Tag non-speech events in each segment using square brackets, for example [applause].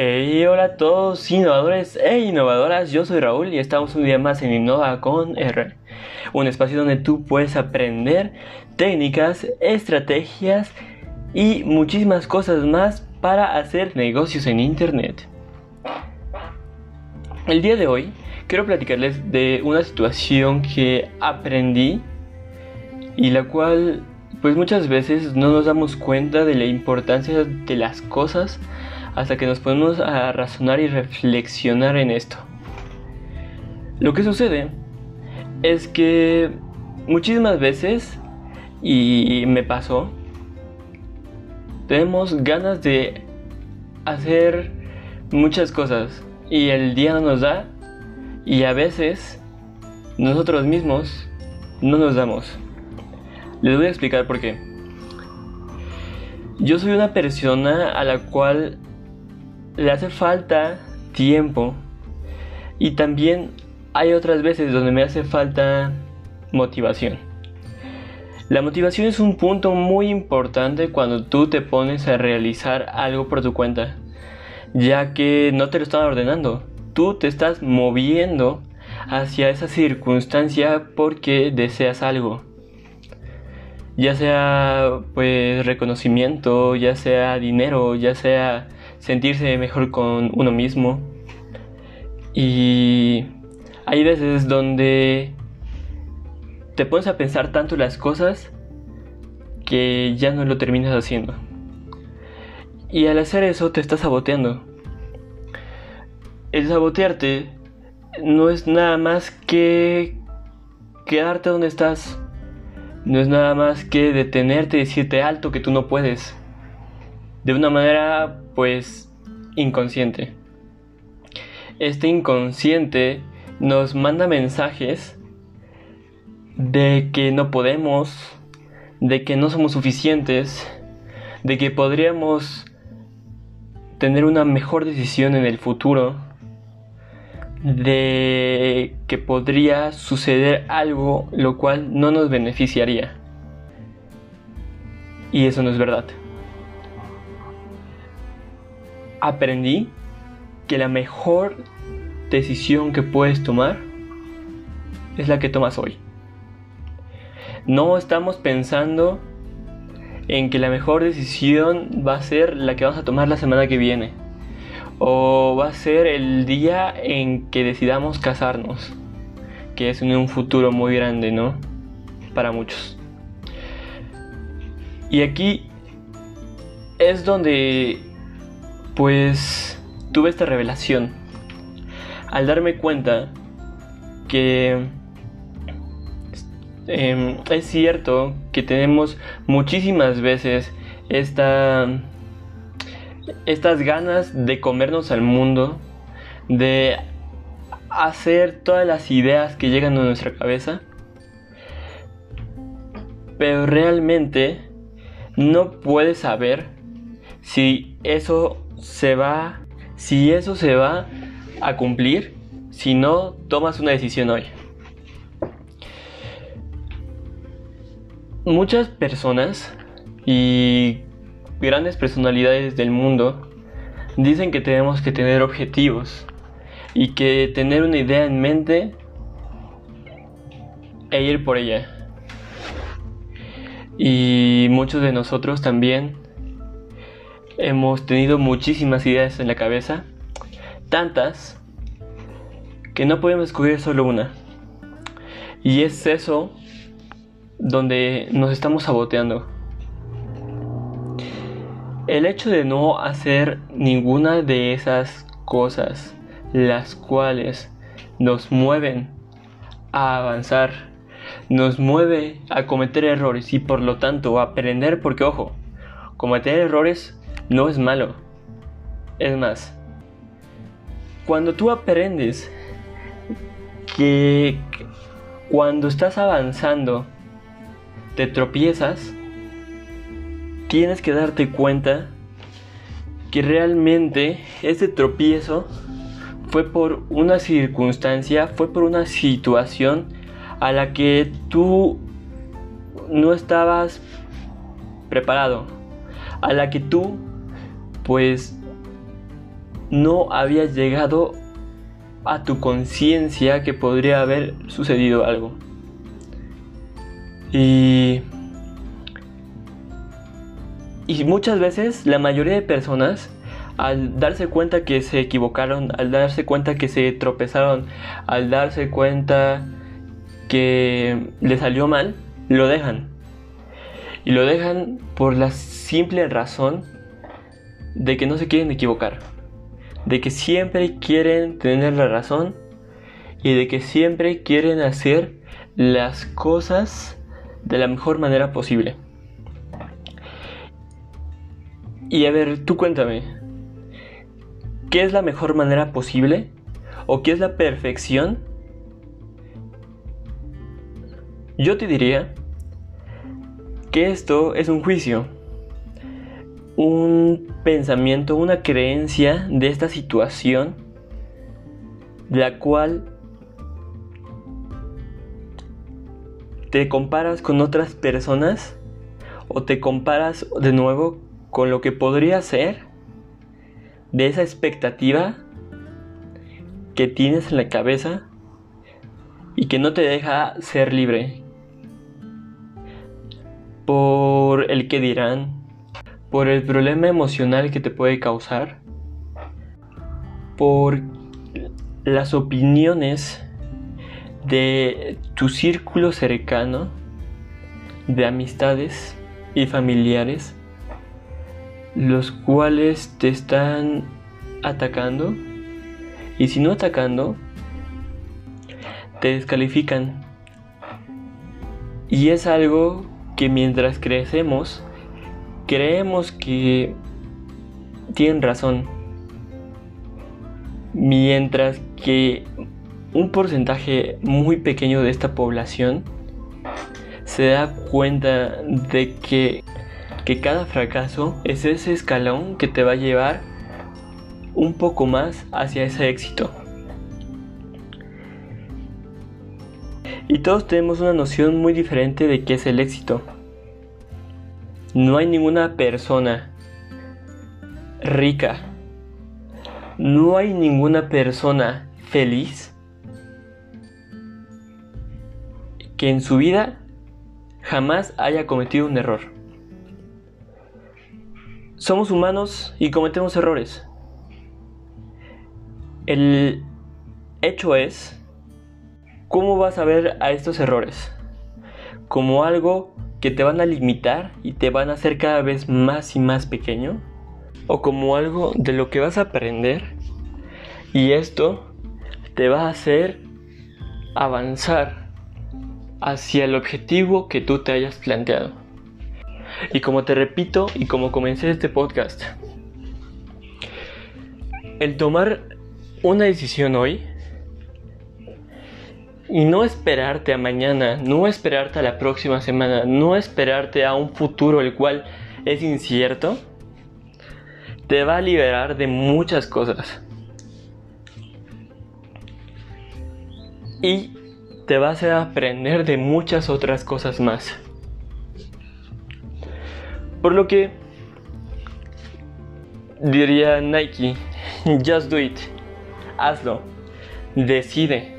Hey, hola a todos innovadores e innovadoras, yo soy Raúl y estamos un día más en Innova con R, un espacio donde tú puedes aprender técnicas, estrategias y muchísimas cosas más para hacer negocios en Internet. El día de hoy quiero platicarles de una situación que aprendí y la cual pues muchas veces no nos damos cuenta de la importancia de las cosas hasta que nos ponemos a razonar y reflexionar en esto. Lo que sucede es que muchísimas veces, y me pasó, tenemos ganas de hacer muchas cosas y el día no nos da y a veces nosotros mismos no nos damos. Les voy a explicar por qué. Yo soy una persona a la cual le hace falta tiempo y también hay otras veces donde me hace falta motivación. La motivación es un punto muy importante cuando tú te pones a realizar algo por tu cuenta, ya que no te lo están ordenando, tú te estás moviendo hacia esa circunstancia porque deseas algo. Ya sea pues reconocimiento, ya sea dinero, ya sea sentirse mejor con uno mismo. Y hay veces donde te pones a pensar tanto las cosas que ya no lo terminas haciendo. Y al hacer eso te estás saboteando. El sabotearte no es nada más que quedarte donde estás. No es nada más que detenerte y decirte alto que tú no puedes de una manera pues inconsciente. Este inconsciente nos manda mensajes de que no podemos, de que no somos suficientes, de que podríamos tener una mejor decisión en el futuro, de que podría suceder algo lo cual no nos beneficiaría. Y eso no es verdad aprendí que la mejor decisión que puedes tomar es la que tomas hoy. No estamos pensando en que la mejor decisión va a ser la que vamos a tomar la semana que viene. O va a ser el día en que decidamos casarnos. Que es un futuro muy grande, ¿no? Para muchos. Y aquí es donde pues tuve esta revelación. Al darme cuenta que em, es cierto que tenemos muchísimas veces esta, estas ganas de comernos al mundo, de hacer todas las ideas que llegan a nuestra cabeza, pero realmente no puedes saber si eso se va, si eso se va a cumplir, si no tomas una decisión hoy. Muchas personas y grandes personalidades del mundo dicen que tenemos que tener objetivos y que tener una idea en mente e ir por ella. Y muchos de nosotros también hemos tenido muchísimas ideas en la cabeza, tantas que no podemos escoger solo una. Y es eso donde nos estamos saboteando. El hecho de no hacer ninguna de esas cosas, las cuales nos mueven a avanzar, nos mueve a cometer errores y por lo tanto a aprender, porque ojo, cometer errores no es malo. Es más, cuando tú aprendes que cuando estás avanzando te tropiezas, tienes que darte cuenta que realmente ese tropiezo fue por una circunstancia, fue por una situación a la que tú no estabas preparado, a la que tú pues no había llegado a tu conciencia que podría haber sucedido algo. Y, y muchas veces la mayoría de personas al darse cuenta que se equivocaron, al darse cuenta que se tropezaron, al darse cuenta que le salió mal, lo dejan. Y lo dejan por la simple razón de que no se quieren equivocar. De que siempre quieren tener la razón y de que siempre quieren hacer las cosas de la mejor manera posible. Y a ver, tú cuéntame, ¿qué es la mejor manera posible? ¿O qué es la perfección? Yo te diría que esto es un juicio, un pensamiento, una creencia de esta situación, la cual te comparas con otras personas o te comparas de nuevo con lo que podría ser de esa expectativa que tienes en la cabeza y que no te deja ser libre por el que dirán, por el problema emocional que te puede causar, por las opiniones de tu círculo cercano de amistades y familiares, los cuales te están atacando y si no atacando, te descalifican. Y es algo que mientras crecemos, creemos que tienen razón. Mientras que un porcentaje muy pequeño de esta población se da cuenta de que, que cada fracaso es ese escalón que te va a llevar un poco más hacia ese éxito. Y todos tenemos una noción muy diferente de qué es el éxito. No hay ninguna persona rica, no hay ninguna persona feliz que en su vida jamás haya cometido un error. Somos humanos y cometemos errores. El hecho es ¿Cómo vas a ver a estos errores? ¿Como algo que te van a limitar y te van a hacer cada vez más y más pequeño? ¿O como algo de lo que vas a aprender y esto te va a hacer avanzar hacia el objetivo que tú te hayas planteado? Y como te repito y como comencé este podcast, el tomar una decisión hoy y no esperarte a mañana, no esperarte a la próxima semana, no esperarte a un futuro el cual es incierto, te va a liberar de muchas cosas. Y te va a hacer aprender de muchas otras cosas más. Por lo que diría Nike, just do it, hazlo, decide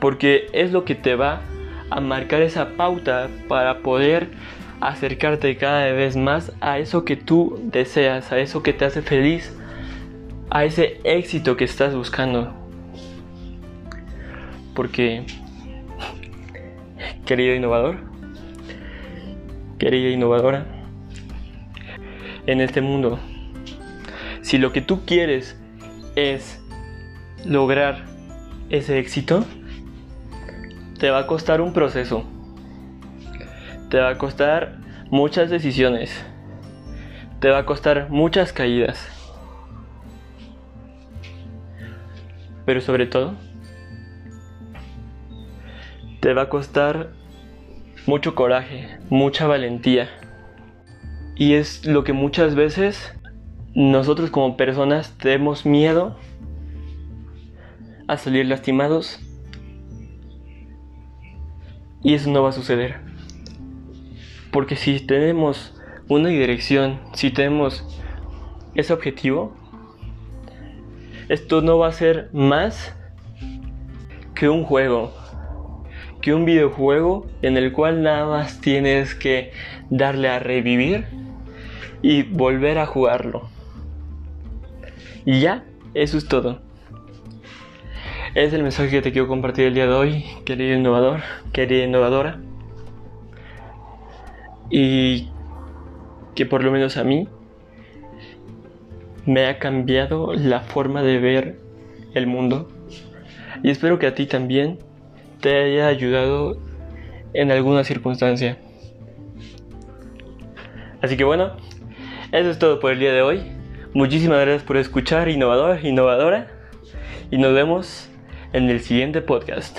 porque es lo que te va a marcar esa pauta para poder acercarte cada vez más a eso que tú deseas, a eso que te hace feliz, a ese éxito que estás buscando. Porque, [laughs] querido innovador, querida innovadora, en este mundo, si lo que tú quieres es lograr ese éxito, te va a costar un proceso. Te va a costar muchas decisiones. Te va a costar muchas caídas. Pero sobre todo, te va a costar mucho coraje, mucha valentía. Y es lo que muchas veces nosotros como personas tenemos miedo a salir lastimados y eso no va a suceder. Porque si tenemos una dirección, si tenemos ese objetivo, esto no va a ser más que un juego, que un videojuego en el cual nada más tienes que darle a revivir y volver a jugarlo. Y ya, eso es todo. Es el mensaje que te quiero compartir el día de hoy, querido innovador, querida innovadora. Y que por lo menos a mí me ha cambiado la forma de ver el mundo. Y espero que a ti también te haya ayudado en alguna circunstancia. Así que bueno, eso es todo por el día de hoy. Muchísimas gracias por escuchar, innovador, innovadora. Y nos vemos en el siguiente podcast.